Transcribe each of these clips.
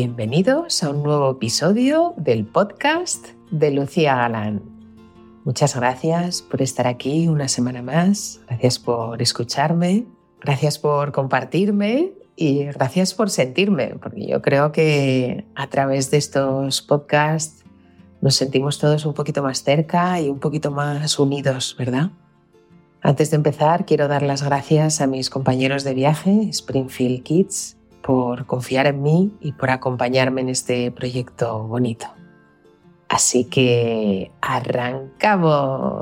Bienvenidos a un nuevo episodio del podcast de Lucía Galán. Muchas gracias por estar aquí una semana más, gracias por escucharme, gracias por compartirme y gracias por sentirme, porque yo creo que a través de estos podcasts nos sentimos todos un poquito más cerca y un poquito más unidos, ¿verdad? Antes de empezar, quiero dar las gracias a mis compañeros de viaje, Springfield Kids, por confiar en mí y por acompañarme en este proyecto bonito. Así que arrancamos.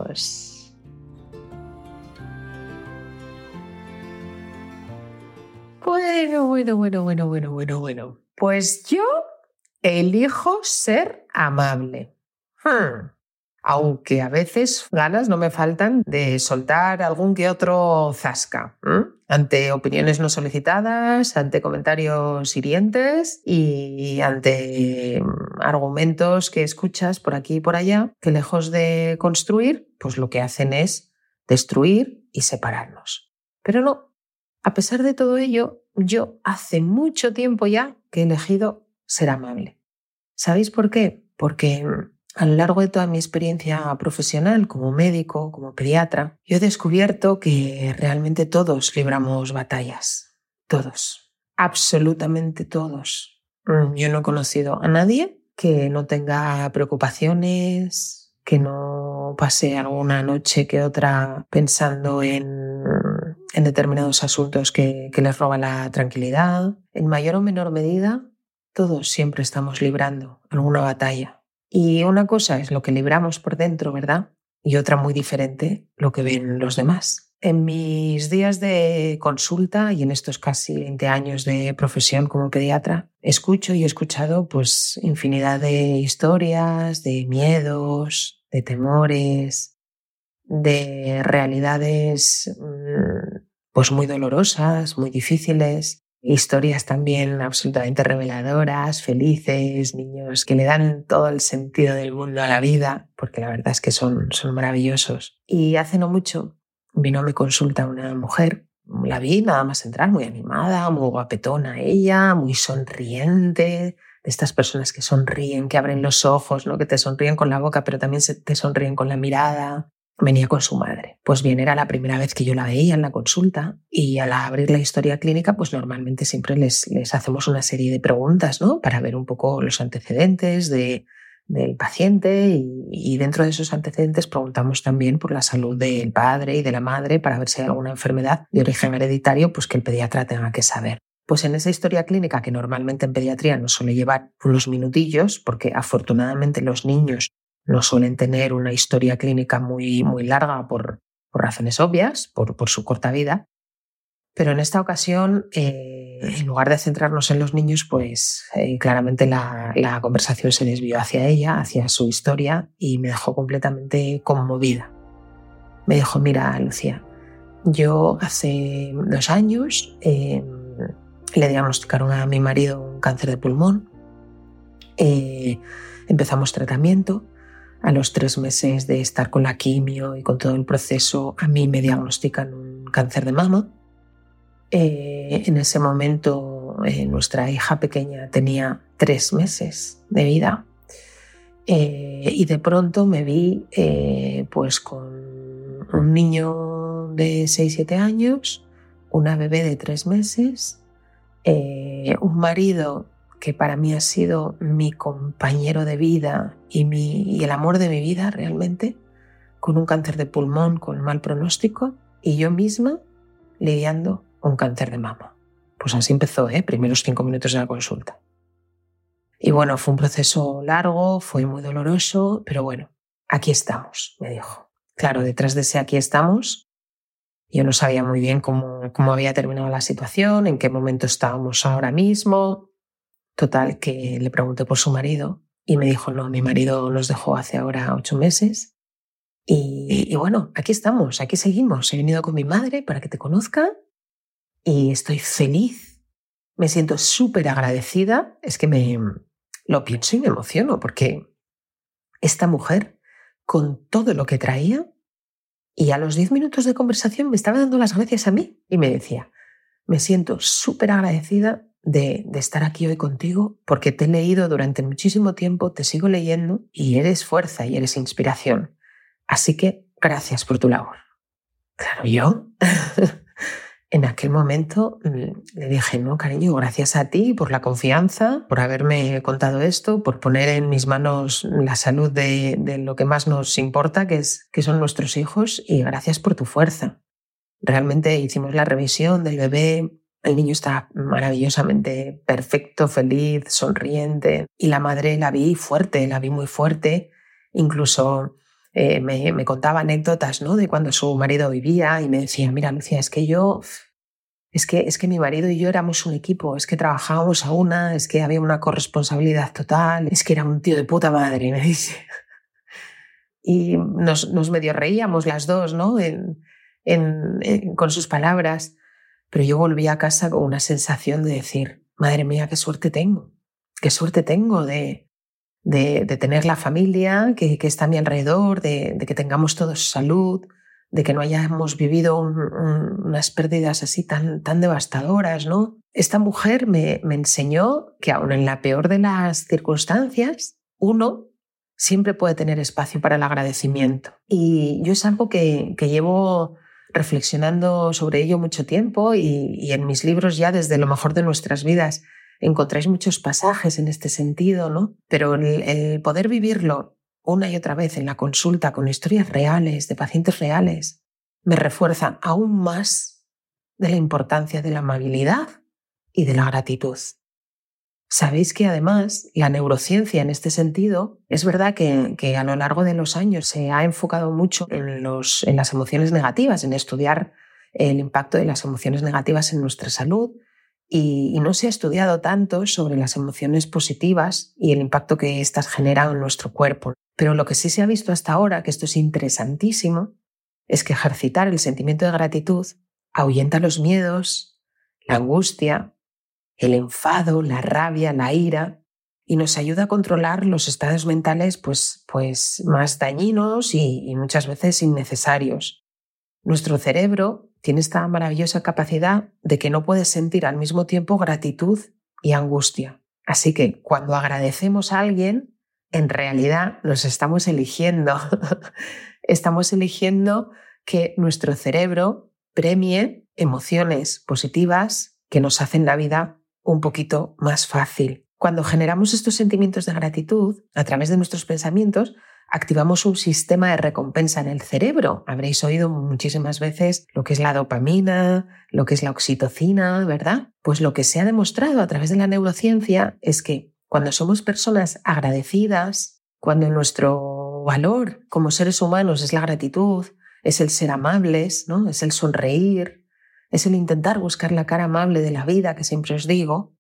Bueno, bueno, bueno, bueno, bueno, bueno, bueno. Pues yo elijo ser amable. Hmm aunque a veces ganas no me faltan de soltar algún que otro zasca. Ante opiniones no solicitadas, ante comentarios hirientes y ante mm, argumentos que escuchas por aquí y por allá, que lejos de construir, pues lo que hacen es destruir y separarnos. Pero no, a pesar de todo ello, yo hace mucho tiempo ya que he elegido ser amable. ¿Sabéis por qué? Porque mm, a lo largo de toda mi experiencia profesional como médico, como pediatra, yo he descubierto que realmente todos libramos batallas. Todos. Absolutamente todos. Mm, yo no he conocido a nadie que no tenga preocupaciones, que no pase alguna noche que otra pensando en, en determinados asuntos que, que les roban la tranquilidad. En mayor o menor medida, todos siempre estamos librando alguna batalla. Y una cosa es lo que libramos por dentro, ¿verdad? Y otra muy diferente, lo que ven los demás. En mis días de consulta y en estos casi 20 años de profesión como pediatra, escucho y he escuchado pues infinidad de historias, de miedos, de temores, de realidades mm, pues muy dolorosas, muy difíciles, historias también absolutamente reveladoras, felices, niños que le dan todo el sentido del mundo a la vida, porque la verdad es que son, son maravillosos. Y hace no mucho vino a mi consulta una mujer, la vi nada más entrar, muy animada, muy guapetona ella, muy sonriente, de estas personas que sonríen, que abren los ojos, ¿no? que te sonríen con la boca, pero también te sonríen con la mirada venía con su madre. Pues bien, era la primera vez que yo la veía en la consulta y al abrir la historia clínica, pues normalmente siempre les, hacemos una serie de preguntas, ¿no? Para ver un poco los antecedentes de, del paciente y, y, dentro de esos antecedentes preguntamos también por la salud del padre y de la madre para ver si hay alguna enfermedad de origen hereditario, pues que el pediatra tenga que saber. Pues en esa historia clínica que normalmente en pediatría nos suele llevar unos minutillos, porque afortunadamente los niños no suelen tener una historia clínica muy, muy larga por, por razones obvias, por, por, su corta vida. Pero en esta ocasión, eh, en lugar de centrarnos en los niños, pues eh, claramente la, la conversación se desvió hacia ella, hacia su historia, y me dejó completamente conmovida. Me dijo, mira, Lucía, yo hace dos años eh, le diagnosticaron a mi marido un cáncer de pulmón. Eh, empezamos tratamiento a los tres meses de estar con la quimio y con todo el proceso, a mí me diagnostican un cáncer de mama. Eh, en ese momento eh, nuestra hija pequeña tenía tres meses de vida eh, y de pronto me vi pues con un niño de 6-7 años, una bebé de tres meses, un marido que para mí ha sido mi compañero de vida y, mi, y el amor de mi vida realmente, con un cáncer de pulmón con mal pronóstico y yo misma lidiando con cáncer de mama. Pues así empezó, ¿eh? primeros cinco minutos de la consulta. Y bueno, fue un proceso largo, fue muy doloroso, pero bueno, aquí estamos, me dijo. Claro, detrás de ese aquí estamos, yo no sabía muy bien cómo, cómo había terminado la situación, en qué momento estábamos ahora mismo, Total, que le pregunté por su marido y me dijo, no, mi marido nos dejó hace ahora ocho meses. Y, bueno, aquí estamos, aquí seguimos. He venido con mi madre para que te conozca y estoy feliz. Me siento súper agradecida. Es que me lo pienso y me emociono porque esta mujer, con todo lo que traía, y a los diez minutos de conversación me estaba dando las gracias a mí y me decía, me siento súper agradecida de, estar aquí hoy contigo porque te he leído durante muchísimo tiempo, te sigo leyendo y eres fuerza y eres inspiración. Así que gracias por tu labor. Claro, yo en aquel momento mm, le dije, no, cariño, gracias a ti por la confianza, por haberme contado esto, por poner en mis manos la salud de, de lo que más nos importa, que, es, que son nuestros hijos, y gracias por tu fuerza. Realmente hicimos la revisión del bebé, el niño está maravillosamente perfecto, feliz, sonriente, y la madre la vi fuerte, la vi muy fuerte, incluso eh, me, contaba anécdotas ¿no? de cuando su marido vivía y me decía, mira Lucia, es que yo, es que, es que mi marido y yo éramos un equipo, es que trabajábamos a una, es que había una corresponsabilidad total, es que era un tío de puta madre, me dice. Y nos, nos medio reíamos las dos, ¿no? En, con sus palabras, pero yo volví a casa con una sensación de decir, madre mía, qué suerte tengo, qué suerte tengo de, de, tener la familia que, está a mi alrededor, de, que tengamos todos salud, de que no hayamos vivido unas pérdidas así tan, tan devastadoras, ¿no? Esta mujer me, me enseñó que aun en la peor de las circunstancias, uno siempre puede tener espacio para el agradecimiento. Y yo es algo que, que llevo reflexionando sobre ello mucho tiempo y, en mis libros ya desde lo mejor de nuestras vidas encontráis muchos pasajes en este sentido, ¿no? Pero el, poder vivirlo una y otra vez en la consulta con historias reales, de pacientes reales, me refuerza aún más de la importancia de la amabilidad y de la gratitud. Sabéis que además la neurociencia en este sentido es verdad que, que, a lo largo de los años se ha enfocado mucho en, los, en las emociones negativas, en estudiar el impacto de las emociones negativas en nuestra salud, y, no se ha estudiado tanto sobre las emociones positivas y el impacto que éstas generan en nuestro cuerpo. Pero lo que sí se ha visto hasta ahora, que esto es interesantísimo, es que ejercitar el sentimiento de gratitud ahuyenta los miedos, la angustia, el enfado, la rabia, la ira y nos ayuda a controlar los estados mentales pues, pues más dañinos y muchas veces innecesarios. Nuestro cerebro tiene esta maravillosa capacidad de que no puedes sentir al mismo tiempo gratitud y angustia. Así que cuando agradecemos a alguien, en realidad nos estamos eligiendo. estamos eligiendo que nuestro cerebro premie emociones positivas que nos hacen la vida un poquito más fácil. Cuando generamos estos sentimientos de gratitud a través de nuestros pensamientos, activamos un sistema de recompensa en el cerebro. Habréis oído muchísimas veces lo que es la dopamina, lo que es la oxitocina, ¿verdad? Pues lo que se ha demostrado a través de la neurociencia es que cuando somos personas agradecidas, cuando nuestro valor como seres humanos es la gratitud, es el ser amables, ¿no? Es el sonreír, es el intentar buscar la cara amable de la vida que siempre os digo,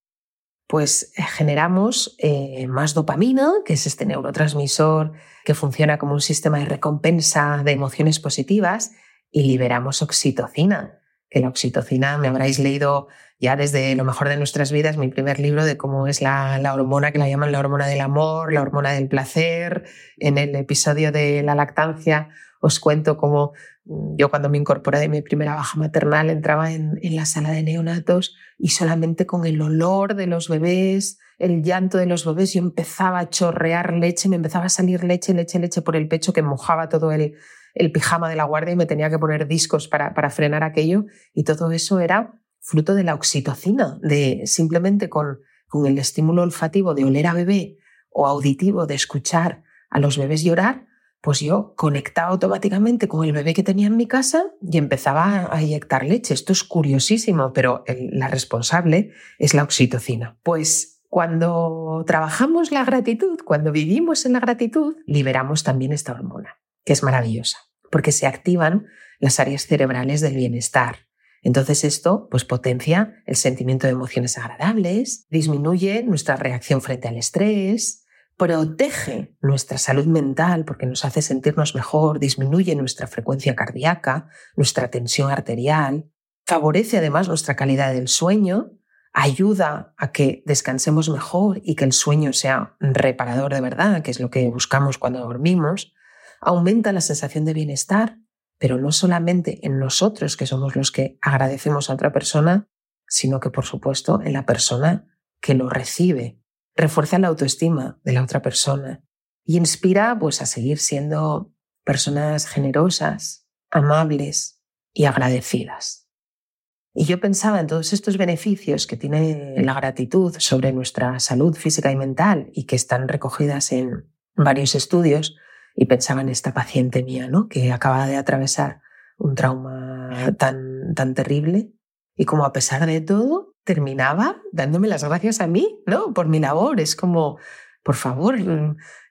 pues eh, generamos eh, más dopamina, que es este neurotransmisor que funciona como un sistema de recompensa de emociones positivas, y liberamos oxitocina, que la oxitocina me habréis leído ya desde lo mejor de nuestras vidas, mi primer libro de cómo es la, la hormona que la llaman la hormona del amor, la hormona del placer. En el episodio de la lactancia os cuento cómo yo cuando me incorporé de mi primera baja maternal entraba en, la sala de neonatos y solamente con el olor de los bebés, el llanto de los bebés, yo empezaba a chorrear leche, me empezaba a salir leche, leche, leche por el pecho que mojaba todo el, el pijama de la guardia y me tenía que poner discos para, para frenar aquello. Y todo eso era fruto de la oxitocina, de simplemente con, con el estímulo olfativo de oler a bebé o auditivo de escuchar a los bebés llorar, pues yo conectaba automáticamente con el bebé que tenía en mi casa y empezaba a inyectar leche. Esto es curiosísimo, pero la responsable es la oxitocina. Pues cuando trabajamos la gratitud, cuando vivimos en la gratitud, liberamos también esta hormona, que es maravillosa, porque se activan las áreas cerebrales del bienestar. Entonces esto pues potencia el sentimiento de emociones agradables, disminuye nuestra reacción frente al estrés, protege nuestra salud mental porque nos hace sentirnos mejor, disminuye nuestra frecuencia cardíaca, nuestra tensión arterial, favorece además nuestra calidad del sueño, ayuda a que descansemos mejor y que el sueño sea reparador de verdad, que es lo que buscamos cuando dormimos, aumenta la sensación de bienestar, pero no solamente en nosotros, que somos los que agradecemos a otra persona, sino que, por supuesto, en la persona que lo recibe. Refuerza la autoestima de la otra persona y inspira pues, a seguir siendo personas generosas, amables y agradecidas. Y yo pensaba en todos estos beneficios que tiene la gratitud sobre nuestra salud física y mental y que están recogidas en varios estudios y pensaba en esta paciente mía, ¿no? Que acaba de atravesar un trauma tan, tan terrible y como a pesar de todo terminaba dándome las gracias a mí, ¿no? Por mi labor. Es como, por favor,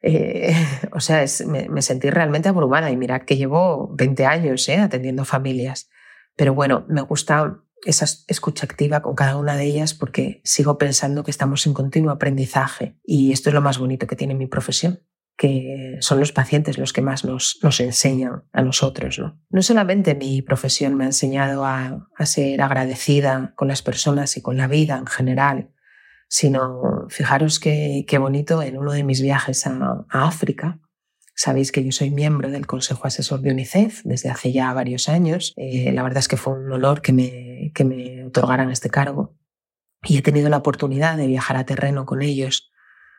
eh, o sea, me, sentí realmente abrumada y mirad que llevo 20 años ¿eh? atendiendo familias. Pero bueno, me gusta esa escucha activa con cada una de ellas porque sigo pensando que estamos en continuo aprendizaje y esto es lo más bonito que tiene mi profesión que son los pacientes los que más nos, nos enseñan a nosotros. ¿no? no solamente mi profesión me ha enseñado a, a, ser agradecida con las personas y con la vida en general, sino fijaros qué, qué bonito en uno de mis viajes a, África. Sabéis que yo soy miembro del Consejo Asesor de UNICEF desde hace ya varios años. Eh, la verdad es que fue un honor que me, que me otorgaran este cargo y he tenido la oportunidad de viajar a terreno con ellos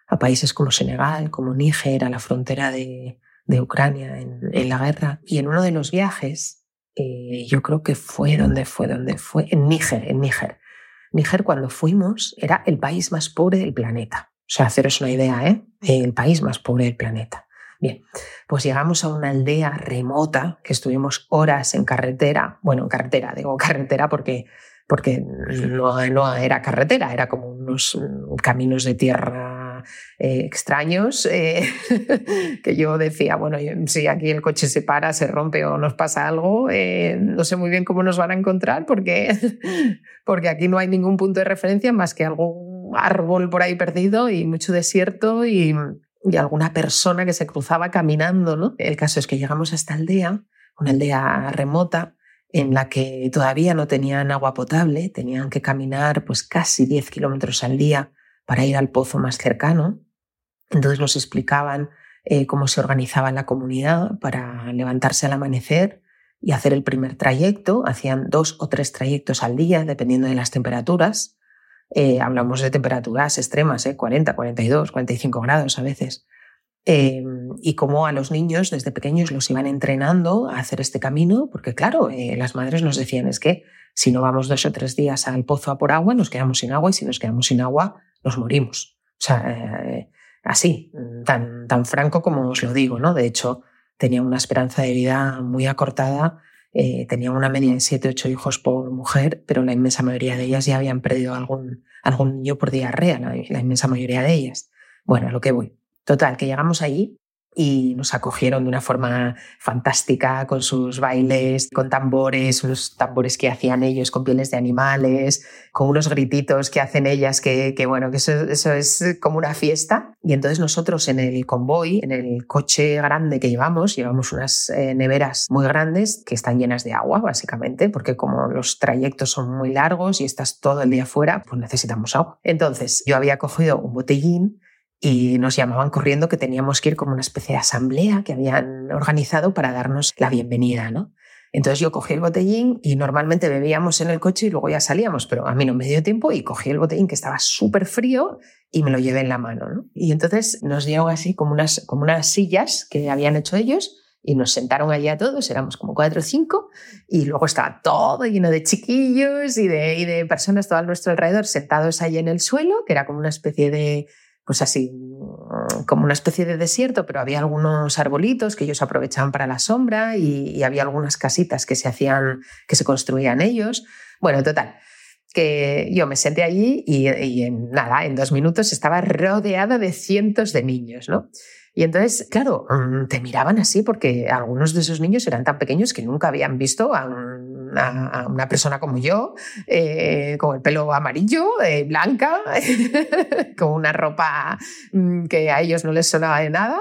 a países como Senegal, como Níger, a la frontera de, de Ucrania en, en, la guerra. Y en uno de los viajes, eh, yo creo que fue donde fue, donde fue, en Níger, en Níger. Níger cuando fuimos era el país más pobre del planeta. O sea, haceros una idea, ¿eh? El país más pobre del planeta. Bien, pues llegamos a una aldea remota que estuvimos horas en carretera. Bueno, en carretera, digo carretera porque, porque no, no era carretera, era como unos caminos de tierra eh, extraños eh, que yo decía, bueno, si aquí el coche se para, se rompe o nos pasa algo, eh, no sé muy bien cómo nos van a encontrar porque, porque aquí no hay ningún punto de referencia más que algún árbol por ahí perdido y mucho desierto y, y alguna persona que se cruzaba caminando. ¿no? El caso es que llegamos a esta aldea, una aldea remota, en la que todavía no tenían agua potable, tenían que caminar pues casi 10 kilómetros al día para ir al pozo más cercano. Entonces nos explicaban eh, cómo se organizaba la comunidad para levantarse al amanecer y hacer el primer trayecto. Hacían dos o tres trayectos al día, dependiendo de las temperaturas. Eh, hablamos de temperaturas extremas, ¿eh? 40, 42, 45 grados a veces. Eh, y cómo a los niños desde pequeños los iban entrenando a hacer este camino, porque claro, las madres nos decían es que si no vamos dos o tres días al pozo a por agua, nos quedamos sin agua y si nos quedamos sin agua, nos morimos. O sea, eh, así, tan, tan franco como os lo digo, ¿no? De hecho, tenía una esperanza de vida muy acortada, eh, tenía una media de 7, 8 hijos por mujer, pero la inmensa mayoría de ellas ya habían perdido algún, algún niño por diarrea, la, inmensa mayoría de ellas. Bueno, a lo que voy. Total, que llegamos allí y nos acogieron de una forma fantástica con sus bailes, con tambores, unos tambores que hacían ellos con pieles de animales, con unos grititos que hacen ellas, que, que bueno, que eso, eso, es como una fiesta. Y entonces nosotros en el convoy, en el coche grande que llevamos, llevamos unas eh, neveras muy grandes que están llenas de agua, básicamente, porque como los trayectos son muy largos y estás todo el día fuera, pues necesitamos agua. Entonces yo había cogido un botellín y nos llamaban corriendo que teníamos que ir como una especie de asamblea que habían organizado para darnos la bienvenida, ¿no? Entonces yo cogí el botellín y normalmente bebíamos en el coche y luego ya salíamos, pero a mí no me dio tiempo y cogí el botellín que estaba súper frío y me lo llevé en la mano. ¿no? Y entonces nos dieron así como unas, como unas sillas que habían hecho ellos y nos sentaron allí a todos, éramos como cuatro o cinco, y luego estaba todo lleno de chiquillos y de, y de personas todo a nuestro alrededor sentados allí en el suelo, que era como una especie de, pues así, como una especie de desierto, pero había algunos arbolitos que ellos aprovechaban para la sombra y, había algunas casitas que se hacían, que se construían ellos. Bueno, total, que yo me senté allí y, en nada, en dos minutos estaba rodeada de cientos de niños, ¿no? Y entonces, claro, mm, te miraban así porque algunos de esos niños eran tan pequeños que nunca habían visto a, una persona como yo, eh, con el pelo amarillo, eh, blanca, con una ropa mm, que a ellos no les sonaba de nada.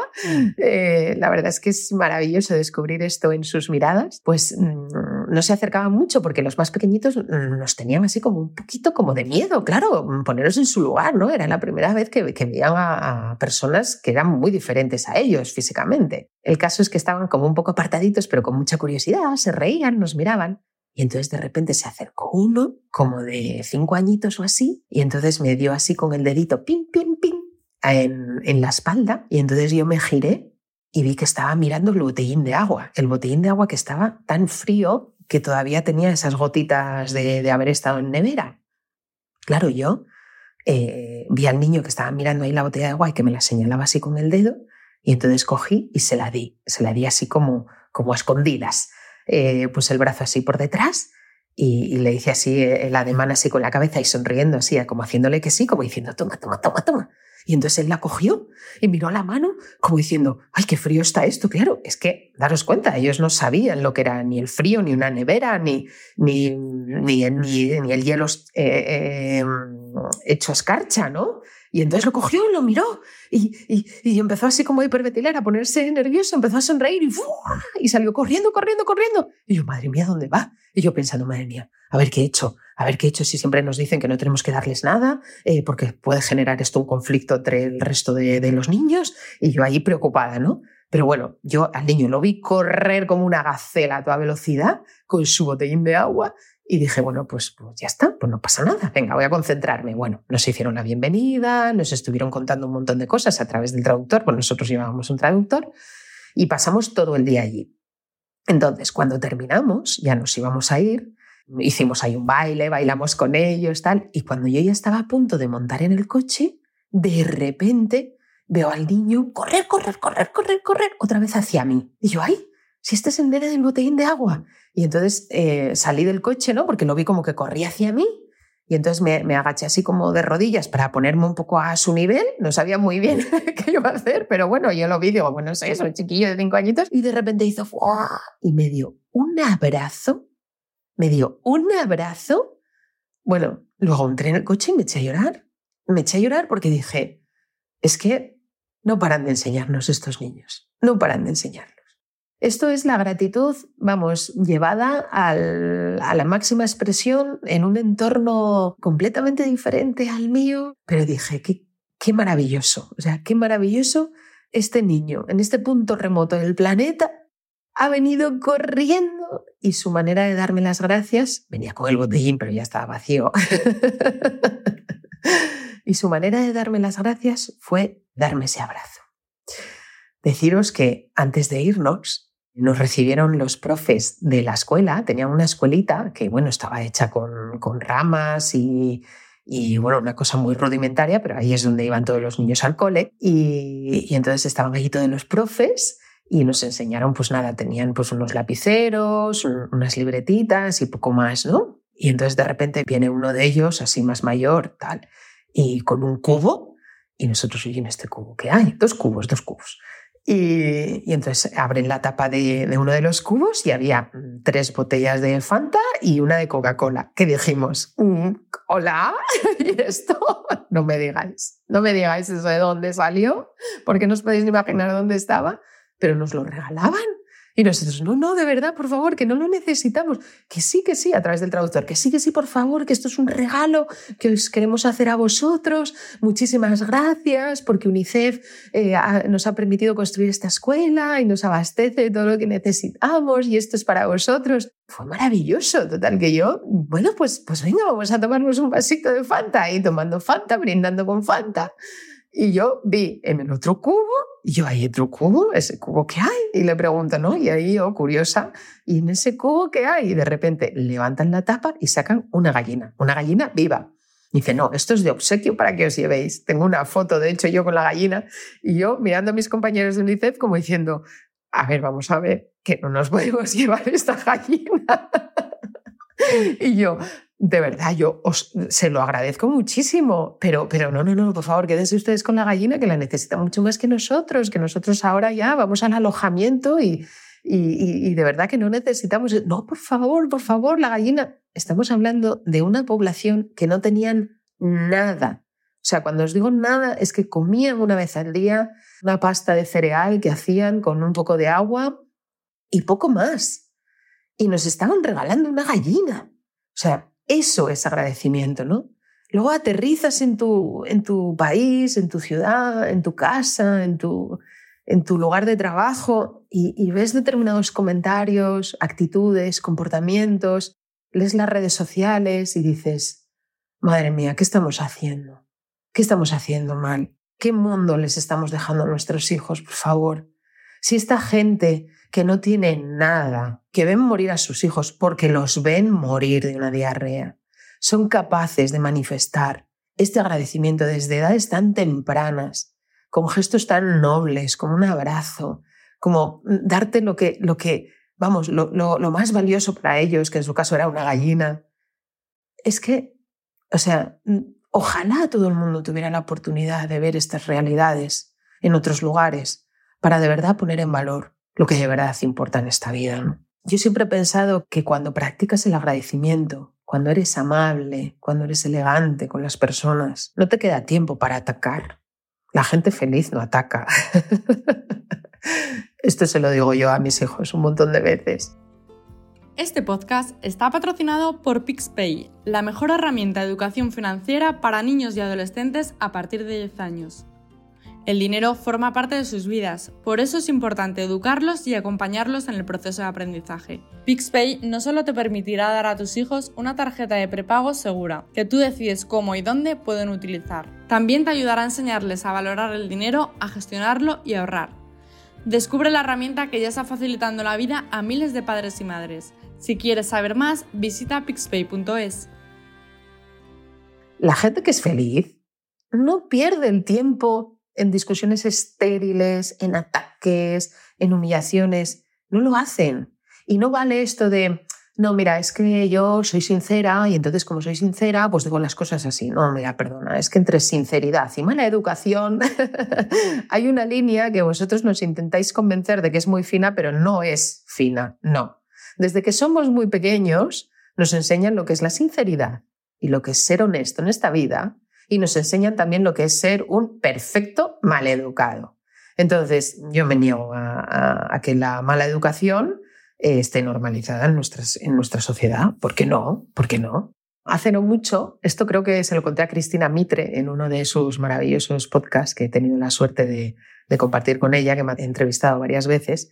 Eh, la verdad es que es maravilloso descubrir esto en sus miradas. Pues mm, no se acercaban mucho porque los más pequeñitos nos tenían así como un poquito como de miedo, claro, poneros en su lugar, ¿no? Era la primera vez que, que veían a personas que eran muy diferentes a ellos físicamente. El caso es que estaban como un poco apartaditos, pero con mucha curiosidad, se reían, nos miraban. Y entonces de repente se acercó uno, como de cinco añitos o así, y entonces me dio así con el dedito, pim, pim, pim, en, en la espalda. Y entonces yo me giré y vi que estaba mirando el botellín de agua, el botellín de agua que estaba tan frío que todavía tenía esas gotitas de, de haber estado en nevera. Claro, yo eh, vi al niño que estaba mirando ahí la botella de agua y que me la señalaba así con el dedo y entonces cogí y se la di, se la di así como, como a escondidas. Eh, puse el brazo así por detrás y, y, le hice así eh, el ademán así con la cabeza y sonriendo así, como haciéndole que sí, como diciendo, toma, toma, toma, toma. Y entonces él la cogió y miró a la mano como diciendo, ay, qué frío está esto. Claro, es que, daros cuenta, ellos no sabían lo que era ni el frío, ni una nevera, ni, ni, ni, ni, el hielo eh, eh, hecho escarcha, ¿no? Y entonces lo cogió, lo miró y, y, y empezó así como a hiperventilar, a ponerse nervioso, empezó a sonreír y, y salió corriendo, corriendo, corriendo. Y yo, madre mía, ¿dónde va? Y yo pensando, madre mía, a ver qué he hecho, a ver qué he hecho si siempre nos dicen que no tenemos que darles nada, eh, porque puede generar esto un conflicto entre el resto de, de los niños. Y yo ahí preocupada, ¿no? Pero bueno, yo al niño lo vi correr como una gacela a toda velocidad con su botellín de agua y dije, bueno, pues, pues, ya está, pues no pasa nada, venga, voy a concentrarme. Bueno, nos hicieron la bienvenida, nos estuvieron contando un montón de cosas a través del traductor, pues nosotros llevábamos un traductor y pasamos todo el día allí. Entonces, cuando terminamos, ya nos íbamos a ir, hicimos ahí un baile, bailamos con ellos, tal, y cuando yo ya estaba a punto de montar en el coche, de repente veo al niño correr, correr, correr, correr, correr, otra vez hacia mí. Y yo, ay, si este es el nene del botellín de agua. Y entonces eh, salí del coche, ¿no? Porque lo vi como que corría hacia mí. Y entonces me, agaché así como de rodillas para ponerme un poco a su nivel. No sabía muy bien qué iba a hacer, pero bueno, yo lo vi, digo, bueno, no sé, soy chiquillo de cinco añitos. Y de repente hizo ¡fua! y me dio un abrazo. Me dio un abrazo. Bueno, luego entré en el coche y me eché a llorar. Me eché a llorar porque dije, es que no paran de enseñarnos estos niños. No paran de enseñar. Esto es la gratitud, vamos, llevada a la máxima expresión en un entorno completamente diferente al mío. Pero dije, qué, qué maravilloso, o sea, qué maravilloso este niño en este punto remoto del planeta ha venido corriendo y su manera de darme las gracias, venía con el botellín, pero ya estaba vacío. y su manera de darme las gracias fue darme ese abrazo. Deciros que antes de irnos, nos recibieron los profes de la escuela, tenían una escuelita que, bueno, estaba hecha con, con ramas y, y, bueno, una cosa muy rudimentaria, pero ahí es donde iban todos los niños al cole. Y, y, entonces estaban allí todos los profes y nos enseñaron, pues nada, tenían pues unos lapiceros, unas libretitas y poco más, ¿no? Y entonces de repente viene uno de ellos, así más mayor, tal, y con un cubo, y nosotros, oye, en este cubo, ¿qué hay? Dos cubos, dos cubos. Y, entonces abren la tapa de, de, uno de los cubos y había tres botellas de Fanta y una de Coca-Cola. ¿Qué dijimos? Mm, ¿Hola? ¿Y esto? No me digáis, no me digáis eso de dónde salió, porque no os podéis imaginar dónde estaba, pero nos lo regalaban. Y nosotros, no, no, de verdad, por favor, que no lo necesitamos. Que sí, que sí, a través del traductor, que sí, que sí, por favor, que esto es un regalo que os queremos hacer a vosotros. Muchísimas gracias porque UNICEF eh, ha, nos ha permitido construir esta escuela y nos abastece todo lo que necesitamos y esto es para vosotros. Fue maravilloso, total, que yo, bueno, pues, pues venga, vamos a tomarnos un vasito de Fanta y tomando Fanta, brindando con Fanta. Y yo vi en el otro cubo, y yo, ¿hay otro cubo? ¿Ese cubo qué hay? Y le pregunto, ¿no? Y ahí yo, curiosa, ¿y en ese cubo qué hay? Y de repente levantan la tapa y sacan una gallina, una gallina viva. Y dice, no, esto es de obsequio para que os llevéis. Tengo una foto, de hecho, yo con la gallina, y yo mirando a mis compañeros de UNICEF como diciendo, a ver, vamos a ver, que no nos podemos llevar esta gallina. y yo, de verdad, yo os, se lo agradezco muchísimo, pero, pero no, no, no, por favor, quédense ustedes con la gallina que la necesita mucho más que nosotros, que nosotros ahora ya vamos al alojamiento y, y, y de verdad que no necesitamos. No, por favor, por favor, la gallina. Estamos hablando de una población que no tenían nada. O sea, cuando os digo nada, es que comían una vez al día una pasta de cereal que hacían con un poco de agua y poco más. Y nos estaban regalando una gallina. O sea, eso es agradecimiento, ¿no? Luego aterrizas en tu, en tu país, en tu ciudad, en tu casa, en tu, en tu lugar de trabajo y, ves determinados comentarios, actitudes, comportamientos lees las redes sociales y dices, madre mía, ¿qué estamos haciendo? ¿Qué estamos haciendo mal? ¿Qué mundo les estamos dejando a nuestros hijos, por favor? Si esta gente que no tiene nada, que ven morir a sus hijos porque los ven morir de una diarrea, son capaces de manifestar este agradecimiento desde edades tan tempranas, con gestos tan nobles, como un abrazo, como darte lo que, lo que vamos, lo, lo, más valioso para ellos, que en su caso era una gallina. Es que, o sea, ojalá todo el mundo tuviera la oportunidad de ver estas realidades en otros lugares para de verdad poner en valor lo que de verdad importa en esta vida. Yo siempre he pensado que cuando practicas el agradecimiento, cuando eres amable, cuando eres elegante con las personas, no te queda tiempo para atacar. La gente feliz no ataca. Esto se lo digo yo a mis hijos un montón de veces. Este podcast está patrocinado por PixPay, la mejor herramienta de educación financiera para niños y adolescentes a partir de 10 años. El dinero forma parte de sus vidas, por eso es importante educarlos y acompañarlos en el proceso de aprendizaje. PixPay no solo te permitirá dar a tus hijos una tarjeta de prepago segura, que tú decides cómo y dónde pueden utilizar. También te ayudará a enseñarles a valorar el dinero, a gestionarlo y a ahorrar. Descubre la herramienta que ya está facilitando la vida a miles de padres y madres. Si quieres saber más, visita pixpay.es. La gente que es feliz no pierde el tiempo en discusiones estériles, en ataques, en humillaciones. No lo hacen. Y no vale esto de, no, mira, es que yo soy sincera y entonces como soy sincera, pues digo las cosas así. No, mira, perdona, es que entre sinceridad y mala educación hay una línea que vosotros nos intentáis convencer de que es muy fina, pero no es fina, no. Desde que somos muy pequeños nos enseñan lo que es la sinceridad y lo que es ser honesto en esta vida y nos enseñan también lo que es ser un perfecto maleducado. Entonces, yo me niego a, que la mala educación eh, esté normalizada en, nuestras, en nuestra sociedad. ¿Por qué no? ¿Por qué no? Hace no mucho, esto creo que se lo conté a Cristina Mitre en uno de sus maravillosos podcasts que he tenido la suerte de, compartir con ella, que me ha entrevistado varias veces,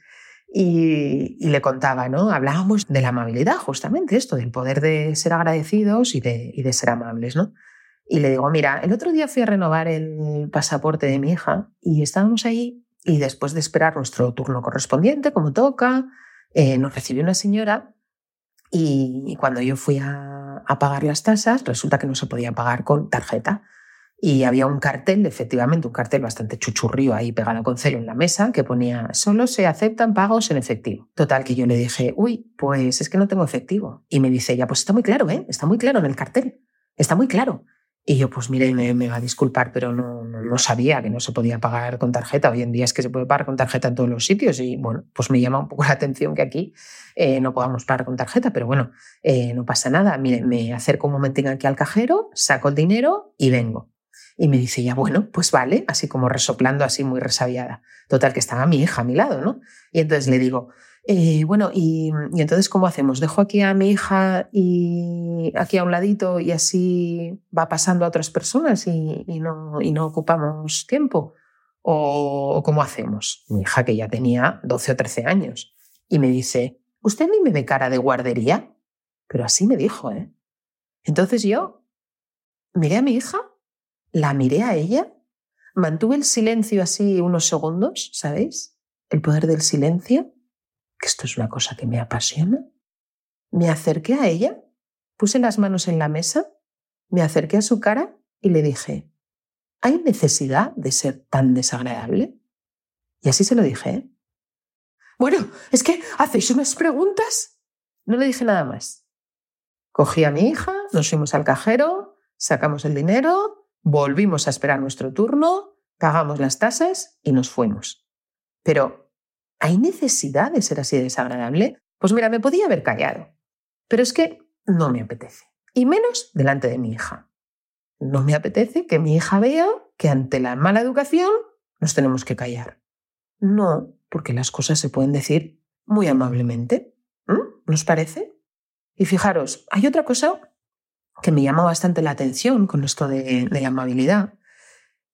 y, le contaba, ¿no? Hablábamos de la amabilidad, justamente esto, del poder de ser agradecidos y de, y de ser amables, ¿no? Y le digo, mira, el otro día fui a renovar el pasaporte de mi hija y estábamos ahí y después de esperar nuestro turno correspondiente, como toca, eh, nos recibió una señora y cuando yo fui a, a, pagar las tasas, resulta que no se podía pagar con tarjeta. Y había un cartel, efectivamente, un cartel bastante chuchurrío ahí pegado con celo en la mesa que ponía solo se aceptan pagos en efectivo. Total, que yo le dije, uy, pues es que no tengo efectivo. Y me dice ella, pues está muy claro, ¿eh? Está muy claro en el cartel. Está muy claro. Y yo, pues mire, me, va a disculpar, pero no, no, sabía que no se podía pagar con tarjeta. Hoy en día es que se puede pagar con tarjeta en todos los sitios y bueno, pues me llama un poco la atención que aquí eh, no podamos pagar con tarjeta, pero bueno, eh, no pasa nada. Mire, me acerco un momento aquí al cajero, saco el dinero y vengo. Y me dice ya, bueno, pues vale, así como resoplando, así muy resabiada. Total, que estaba mi hija a mi lado, ¿no? Y entonces le digo, eh, bueno, y, entonces, ¿cómo hacemos? ¿Dejo aquí a mi hija y aquí a un ladito y así va pasando a otras personas y, no, y no ocupamos tiempo? ¿O, cómo hacemos? Mi hija, que ya tenía 12 o 13 años, y me dice, ¿usted ni me ve cara de guardería? Pero así me dijo, ¿eh? Entonces yo miré a mi hija, la miré a ella, mantuve el silencio así unos segundos, ¿sabéis? El poder del silencio esto es una cosa que me apasiona. Me acerqué a ella, puse las manos en la mesa, me acerqué a su cara y le dije, ¿hay necesidad de ser tan desagradable? Y así se lo dije. ¿eh? Bueno, es que hacéis unas preguntas. No le dije nada más. Cogí a mi hija, nos fuimos al cajero, sacamos el dinero, volvimos a esperar nuestro turno, pagamos las tasas y nos fuimos. Pero ¿Hay necesidad de ser así desagradable? Pues mira, me podía haber callado, pero es que no me apetece. Y menos delante de mi hija. No me apetece que mi hija vea que ante la mala educación nos tenemos que callar. No, porque las cosas se pueden decir muy amablemente. ¿Nos parece? Y fijaros, hay otra cosa que me llama bastante la atención con esto de, de la amabilidad.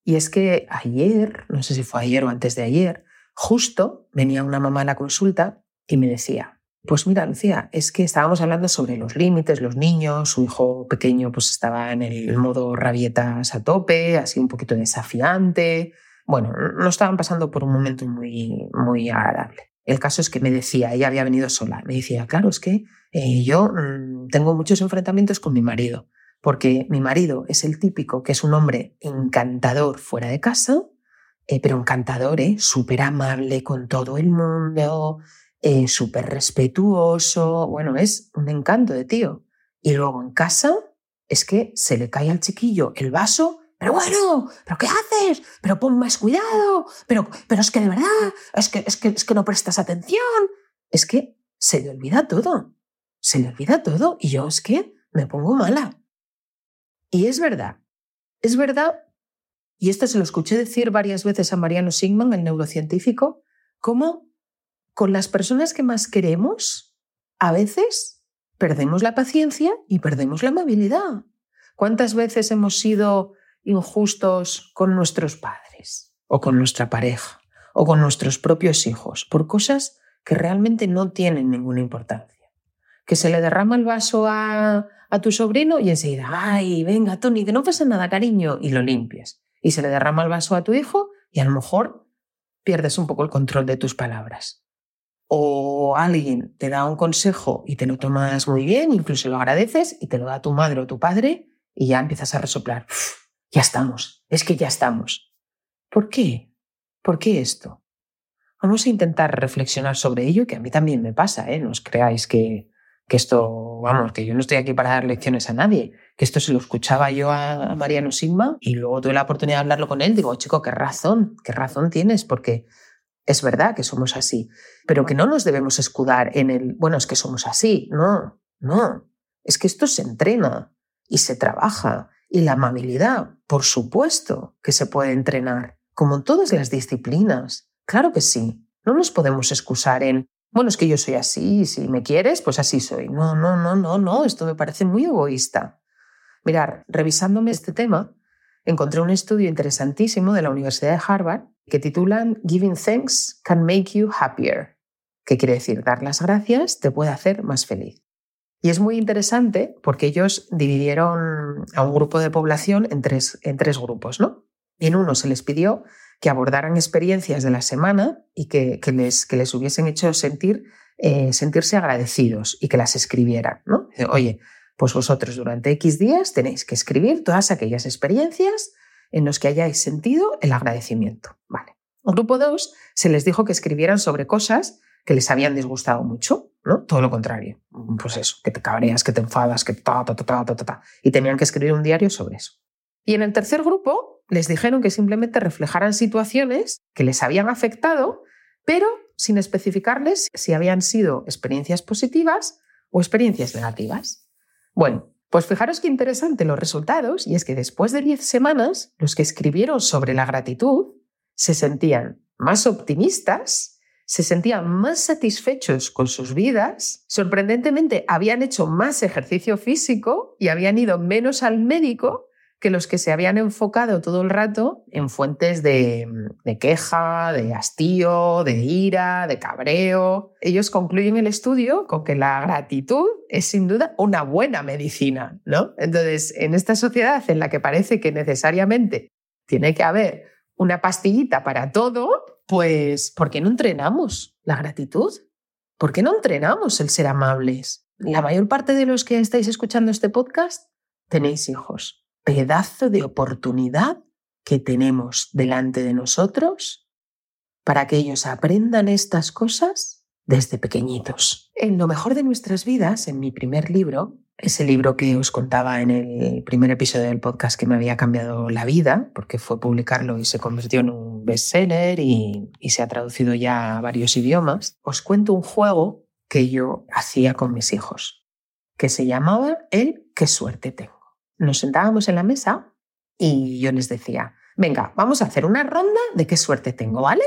Y es que ayer, no sé si fue ayer o antes de ayer, Justo venía una mamá a la consulta y me decía, Pues mira, Lucía, es que estábamos hablando sobre los límites, los niños, su hijo pequeño pues estaba en el modo rabietas a tope, así un poquito desafiante. Bueno, no estaban pasando por un momento muy, muy agradable. El caso es que me decía, ella había venido sola, me decía, claro, es que eh, yo mm, tengo muchos enfrentamientos con mi marido, porque mi marido es el típico que es un hombre encantador fuera de casa, eh, pero encantador, ¿eh? súper amable con todo el mundo, eh, súper respetuoso, bueno, es un encanto de tío. Y luego en casa es que se le cae al chiquillo el vaso, pero bueno, pero ¿qué haces? Pero pon más cuidado, pero, pero es que de verdad, es que, es, que, es que no prestas atención. Es que se le olvida todo, se le olvida todo y yo es que me pongo mala. Y es verdad, es verdad, y esto se lo escuché decir varias veces a Mariano Sigman, el neurocientífico, cómo con las personas que más queremos, a veces perdemos la paciencia y perdemos la amabilidad. ¿Cuántas veces hemos sido injustos con nuestros padres o con nuestra pareja o con nuestros propios hijos por cosas que realmente no tienen ninguna importancia? Que se le derrama el vaso a, a tu sobrino y enseguida, ay, venga, Tony, que no pasa nada, cariño, y lo limpias. Y se le derrama el vaso a tu hijo y a lo mejor pierdes un poco el control de tus palabras o alguien te da un consejo y te lo tomas muy bien, incluso lo agradeces y te lo da tu madre o tu padre y ya empiezas a resoplar. ya estamos, es que ya estamos. ¿Por qué? ¿Por qué esto? Vamos a intentar reflexionar sobre ello, que a mí también me pasa, ¿eh? No os creáis que, que esto, vamos, que yo no estoy aquí para dar lecciones a nadie, que esto se lo escuchaba yo a Mariano Sigma y luego tuve la oportunidad de hablarlo con él, digo, chico, qué razón, qué razón tienes, porque es verdad que somos así, pero que no nos debemos escudar en el, bueno, es que somos así. No, no. Es que esto se entrena y se trabaja. Y la amabilidad, por supuesto que se puede entrenar, como en todas las disciplinas. Claro que sí. No nos podemos excusar en, bueno, es que yo soy así, y si me quieres, pues así soy. No, no, no, no, no, esto me parece muy egoísta. Mirar, revisándome este tema, encontré un estudio interesantísimo de la Universidad de Harvard que titulan Giving Thanks Can Make You Happier, que quiere decir dar las gracias te puede hacer más feliz. Y es muy interesante porque ellos dividieron a un grupo de población en tres, en tres grupos, ¿no? En uno se les pidió que abordaran experiencias de la semana y que, que, les, que les, hubiesen hecho sentir, eh, sentirse agradecidos y que las escribieran, ¿no? Oye, pues vosotros durante X días tenéis que escribir todas aquellas experiencias en los que hayáis sentido el agradecimiento. Vale. Al grupo 2 se les dijo que escribieran sobre cosas que les habían disgustado mucho, ¿no? Todo lo contrario. Pues eso, que te cabreas, que te enfadas, que ta, ta, ta, ta, ta, ta, Y tenían que escribir un diario sobre eso. Y en el tercer grupo les dijeron que simplemente reflejaran situaciones que les habían afectado, pero sin especificarles si habían sido experiencias positivas o experiencias negativas. Bueno, pues fijaros qué interesante los resultados, y es que después de 10 semanas, los que escribieron sobre la gratitud se sentían más optimistas, se sentían más satisfechos con sus vidas, sorprendentemente habían hecho más ejercicio físico y habían ido menos al médico que los que se habían enfocado todo el rato en fuentes de, queja, de hastío, de ira, de cabreo. Ellos concluyen el estudio con que la gratitud es sin duda una buena medicina, ¿no? Entonces, en esta sociedad en la que parece que necesariamente tiene que haber una pastillita para todo, pues, ¿por qué no entrenamos la gratitud? ¿Por qué no entrenamos el ser amables? La mayor parte de los que estáis escuchando este podcast tenéis hijos pedazo de oportunidad que tenemos delante de nosotros para que ellos aprendan estas cosas desde pequeñitos. En lo mejor de nuestras vidas, en mi primer libro, ese libro que os contaba en el primer episodio del podcast que me había cambiado la vida, porque fue publicarlo y se convirtió en un bestseller y, se ha traducido ya a varios idiomas, os cuento un juego que yo hacía con mis hijos, que se llamaba el Qué suerte tengo nos sentábamos en la mesa y yo les decía, venga, vamos a hacer una ronda de qué suerte tengo, ¿vale?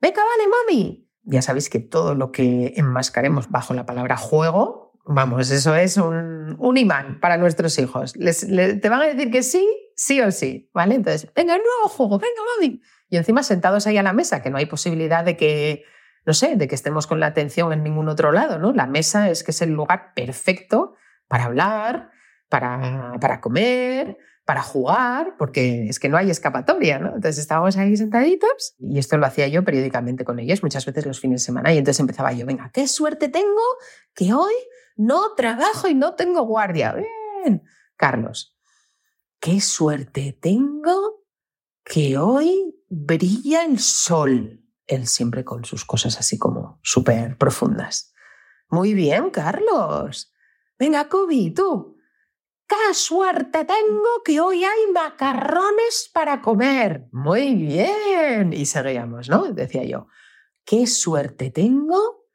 Venga, vale, mami. Ya sabéis que todo lo que enmascaremos bajo la palabra juego, vamos, eso es un, imán para nuestros hijos. te van a decir que sí, sí o sí, ¿vale? Entonces, venga, nuevo juego, venga, mami. Y encima sentados ahí a la mesa, que no hay posibilidad de que no sé, de que estemos con la atención en ningún otro lado, ¿no? La mesa es que es el lugar perfecto para hablar, para, para comer, para jugar, porque es que no hay escapatoria, ¿no? Entonces estábamos ahí sentaditos y esto lo hacía yo periódicamente con ellos, muchas veces los fines de semana, y entonces empezaba yo, venga, qué suerte tengo que hoy no trabajo y no tengo guardia. Bien, Carlos, qué suerte tengo que hoy brilla el sol. Él siempre con sus cosas así como súper profundas. Muy bien, Carlos. Venga, Kobe, tú, ¡Qué suerte tengo que hoy hay macarrones para comer! Muy bien. Y seguíamos, ¿no? Decía yo, qué suerte tengo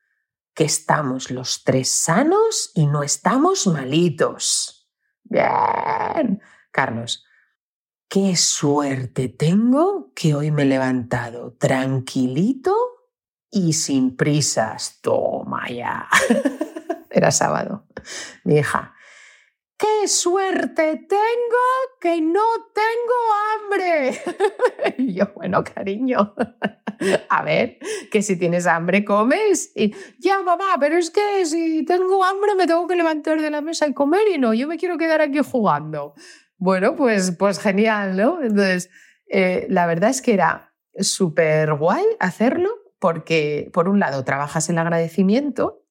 que estamos los tres sanos y no estamos malitos. Bien. Carlos, qué suerte tengo que hoy me he levantado tranquilito y sin prisas. Toma ya. Era sábado. Mi hija, ¡Qué suerte tengo que no tengo hambre! y yo, bueno, cariño, a ver, que si tienes hambre comes. Y ya, mamá, pero es que si tengo hambre me tengo que levantar de la mesa y comer y no, yo me quiero quedar aquí jugando. Bueno, pues, pues genial, ¿no? Entonces, eh, la verdad es que era súper guay hacerlo porque, por un lado, trabajas el agradecimiento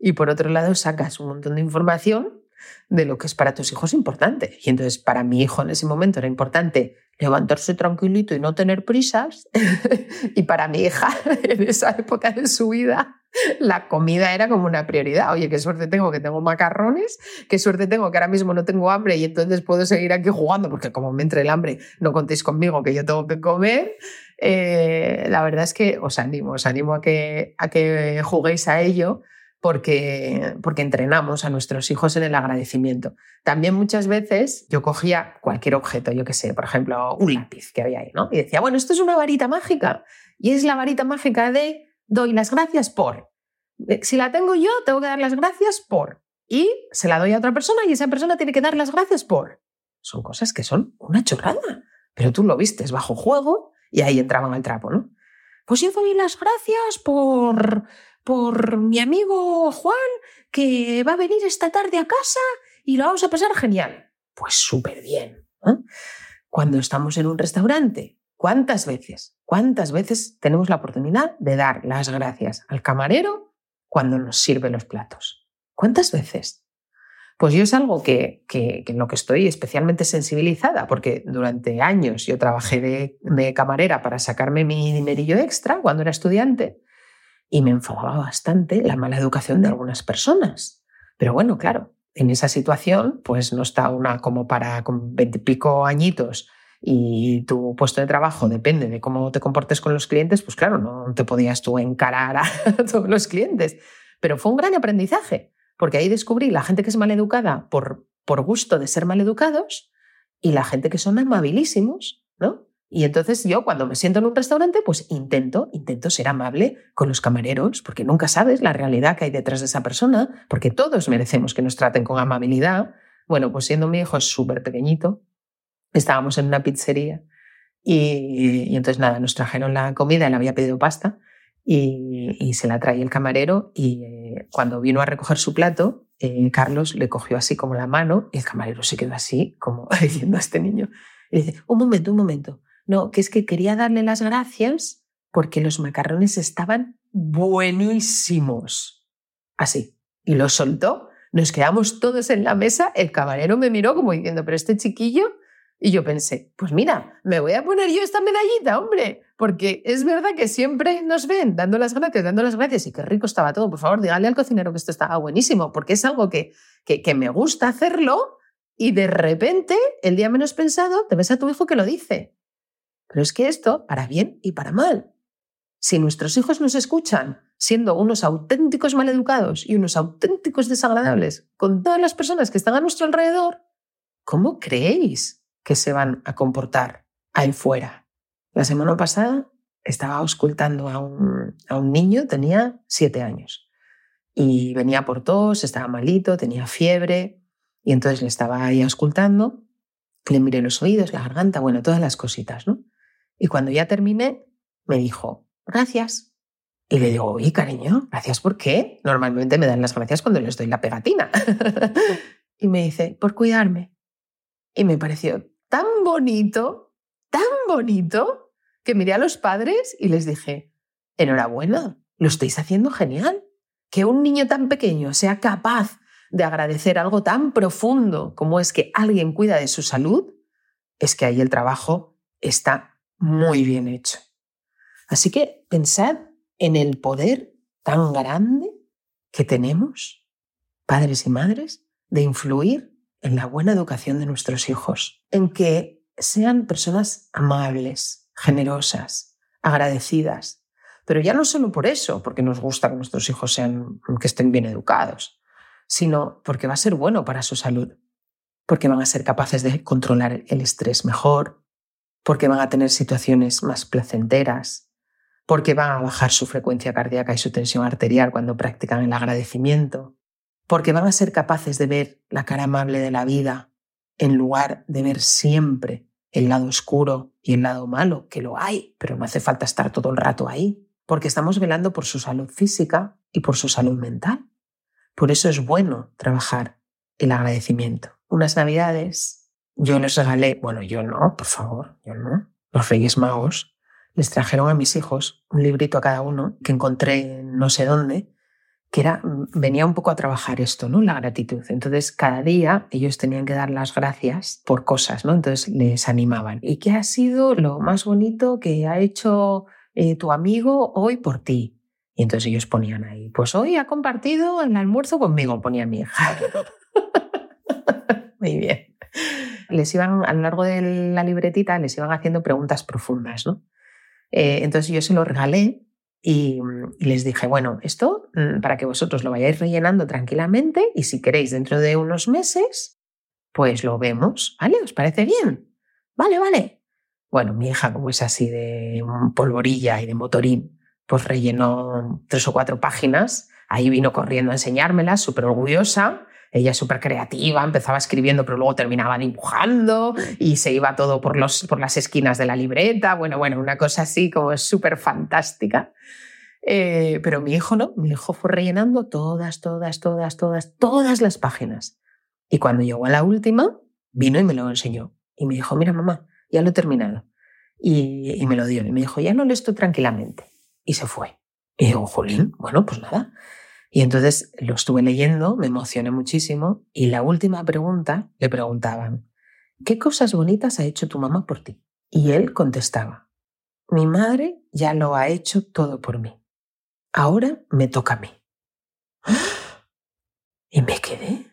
y por otro lado, sacas un montón de información de lo que es para tus hijos importante. Y entonces para mi hijo en ese momento era importante levantarse tranquilito y no tener prisas. y para mi hija en esa época de su vida la comida era como una prioridad. Oye, qué suerte tengo que tengo macarrones, qué suerte tengo que ahora mismo no tengo hambre y entonces puedo seguir aquí jugando, porque como me entre el hambre, no contéis conmigo que yo tengo que comer. Eh, la verdad es que os animo, os animo a que, a que juguéis a ello porque, porque entrenamos a nuestros hijos en el agradecimiento. También muchas veces yo cogía cualquier objeto, yo qué sé, por ejemplo, un lápiz que había ahí, ¿no? Y decía, bueno, esto es una varita mágica y es la varita mágica de doy las gracias por. Eh, si la tengo yo, tengo que dar las gracias por. Y se la doy a otra persona y esa persona tiene que dar las gracias por. Son cosas que son una chorrada, pero tú lo vistes bajo juego y ahí entraban al trapo, ¿no? Pues yo doy las gracias por, por mi amigo Juan, que va a venir esta tarde a casa y lo vamos a pasar genial. Pues súper bien. Cuando estamos en un restaurante, ¿cuántas veces? ¿Cuántas veces tenemos la oportunidad de dar las gracias al camarero cuando nos sirve los platos? ¿Cuántas veces? Pues yo es algo que, en lo que estoy especialmente sensibilizada, porque durante años yo trabajé de, de camarera para sacarme mi dinerillo extra cuando era estudiante y me enfadaba bastante la mala educación de algunas personas. Pero bueno, claro, en esa situación, pues no está una como para con veintipico añitos y tu puesto de trabajo depende de cómo te comportes con los clientes, pues claro, no te podías tú encarar a todos los clientes. Pero fue un gran aprendizaje, porque ahí descubrí la gente que es maleducada por, por gusto de ser maleducados y la gente que son amabilísimos, ¿no? Y entonces yo cuando me siento en un restaurante, pues intento, intento ser amable con los camareros, porque nunca sabes la realidad que hay detrás de esa persona, porque todos merecemos que nos traten con amabilidad. Bueno, pues siendo mi hijo súper pequeñito, estábamos en una pizzería y, entonces nada, nos trajeron la comida, él había pedido pasta y, se la trae el camarero y eh, cuando vino a recoger su plato, eh, Carlos le cogió así como la mano y el camarero se quedó así, como diciendo a este niño, y dice, un momento, un momento, no, que es que quería darle las gracias porque los macarrones estaban buenísimos. Así. Y lo soltó. Nos quedamos todos en la mesa. El camarero me miró como diciendo, pero este chiquillo. Y yo pensé, pues mira, me voy a poner yo esta medallita, hombre, porque es verdad que siempre nos ven dando las gracias, dando las gracias y qué rico estaba todo. Por favor, dígale al cocinero que esto estaba buenísimo, porque es algo que, que, que me gusta hacerlo y de repente, el día menos pensado, te ves a tu hijo que lo dice. Pero es que esto, para bien y para mal. Si nuestros hijos nos escuchan siendo unos auténticos maleducados y unos auténticos desagradables con todas las personas que están a nuestro alrededor, ¿cómo creéis que se van a comportar ahí fuera? La semana pasada estaba auscultando a un, a un niño, tenía siete años, y venía por tos, estaba malito, tenía fiebre, y entonces le estaba ahí auscultando, le miré los oídos, la garganta, bueno, todas las cositas, ¿no? Y cuando ya terminé, me dijo, gracias. Y le digo, oye, cariño, ¿gracias por qué? Normalmente me dan las gracias cuando les doy la pegatina. y me dice, por cuidarme. Y me pareció tan bonito, tan bonito, que miré a los padres y les dije, enhorabuena, lo estáis haciendo genial. Que un niño tan pequeño sea capaz de agradecer algo tan profundo como es que alguien cuida de su salud, es que ahí el trabajo está muy bien hecho. Así que pensad en el poder tan grande que tenemos, padres y madres, de influir en la buena educación de nuestros hijos, en que sean personas amables, generosas, agradecidas. Pero ya no solo por eso, porque nos gusta que nuestros hijos sean, que estén bien educados, sino porque va a ser bueno para su salud, porque van a ser capaces de controlar el estrés mejor, porque van a tener situaciones más placenteras, porque van a bajar su frecuencia cardíaca y su tensión arterial cuando practican el agradecimiento, porque van a ser capaces de ver la cara amable de la vida en lugar de ver siempre el lado oscuro y el lado malo, que lo hay, pero no hace falta estar todo el rato ahí, porque estamos velando por su salud física y por su salud mental. Por eso es bueno trabajar el agradecimiento. Unas navidades yo les regalé, bueno, yo no, por favor, yo no, los Reyes Magos les trajeron a mis hijos un librito a cada uno que encontré no sé dónde, que era, venía un poco a trabajar esto, ¿no? La gratitud. Entonces, cada día ellos tenían que dar las gracias por cosas, ¿no? Entonces les animaban. ¿Y qué ha sido lo más bonito que ha hecho eh, tu amigo hoy por ti? Y entonces ellos ponían ahí, pues hoy ha compartido el almuerzo conmigo, ponía mi hija. Muy bien. Les iban, a lo largo de la libretita, les iban haciendo preguntas profundas, ¿no? Eh, entonces yo se lo regalé y, les dije, bueno, esto mm, para que vosotros lo vayáis rellenando tranquilamente y si queréis dentro de unos meses, pues lo vemos, ¿vale? ¿Os parece bien? Vale, vale. Bueno, mi hija, como es así de polvorilla y de motorín, pues rellenó tres o cuatro páginas, ahí vino corriendo a enseñármelas, súper orgullosa, ella es súper creativa, empezaba escribiendo, pero luego terminaba dibujando y se iba todo por, los, por las esquinas de la libreta. Bueno, bueno, una cosa así como súper fantástica. Eh, pero mi hijo no, mi hijo fue rellenando todas, todas, todas, todas, todas las páginas. Y cuando llegó a la última, vino y me lo enseñó. Y me dijo, mira mamá, ya lo he terminado. Y, me lo dio. Y me dijo, ya no lo estoy tranquilamente. Y se fue. Y digo, jolín, bueno, pues nada. Y entonces lo estuve leyendo, me emocioné muchísimo y la última pregunta le preguntaban, ¿qué cosas bonitas ha hecho tu mamá por ti? Y él contestaba, mi madre ya lo ha hecho todo por mí. Ahora me toca a mí. Y me quedé,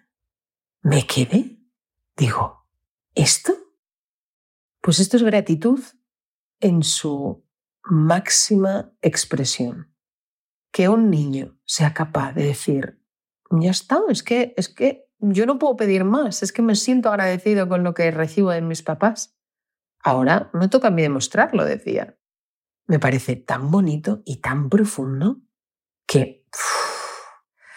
me quedé. Digo, ¿esto? Pues esto es gratitud en su máxima expresión que un niño sea capaz de decir, ya está, es que, es que yo no puedo pedir más, es que me siento agradecido con lo que recibo de mis papás. Ahora me toca a mí demostrarlo, decía. Me parece tan bonito y tan profundo que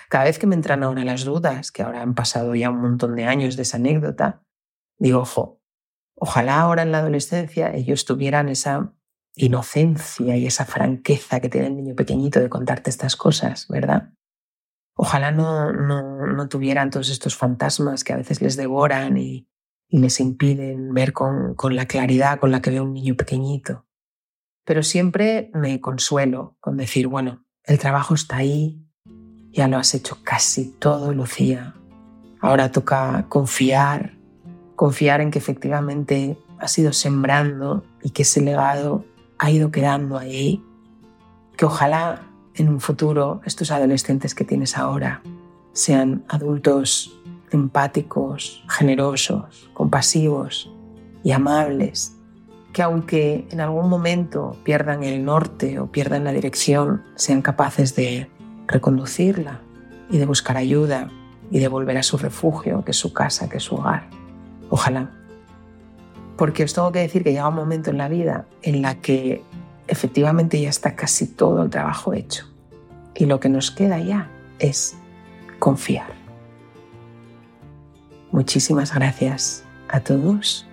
cada vez que me entran ahora las dudas, que ahora han pasado ya un montón de años de esa anécdota, digo, ojo, ojalá ahora en la adolescencia ellos tuvieran esa inocencia y esa franqueza que tiene el niño pequeñito de contarte estas cosas, ¿verdad? Ojalá no, no, tuvieran todos estos fantasmas que a veces les devoran y, les impiden ver con, con la claridad con la que ve un niño pequeñito. Pero siempre me consuelo con decir, bueno, el trabajo está ahí, ya lo has hecho casi todo, Lucía. Ahora toca confiar, confiar en que efectivamente has ido sembrando y que ese legado ha ido quedando ahí, que ojalá en un futuro estos adolescentes que tienes ahora sean adultos empáticos, generosos, compasivos y amables, que aunque en algún momento pierdan el norte o pierdan la dirección, sean capaces de reconducirla y de buscar ayuda y de volver a su refugio, que es su casa, que es su hogar. Ojalá porque os tengo que decir que llega un momento en la vida en la que efectivamente ya está casi todo el trabajo hecho. Y lo que nos queda ya es confiar. Muchísimas gracias a todos.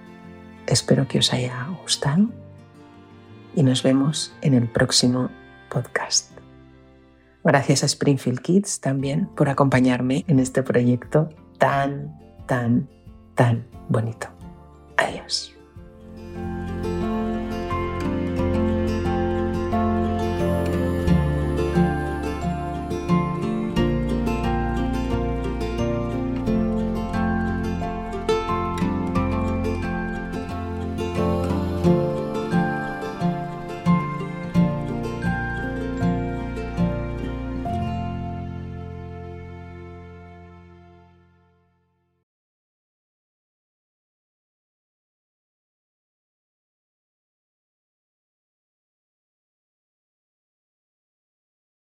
Espero que os haya gustado y nos vemos en el próximo podcast. Gracias a Springfield Kids también por acompañarme en este proyecto tan, tan, tan bonito. Adiós.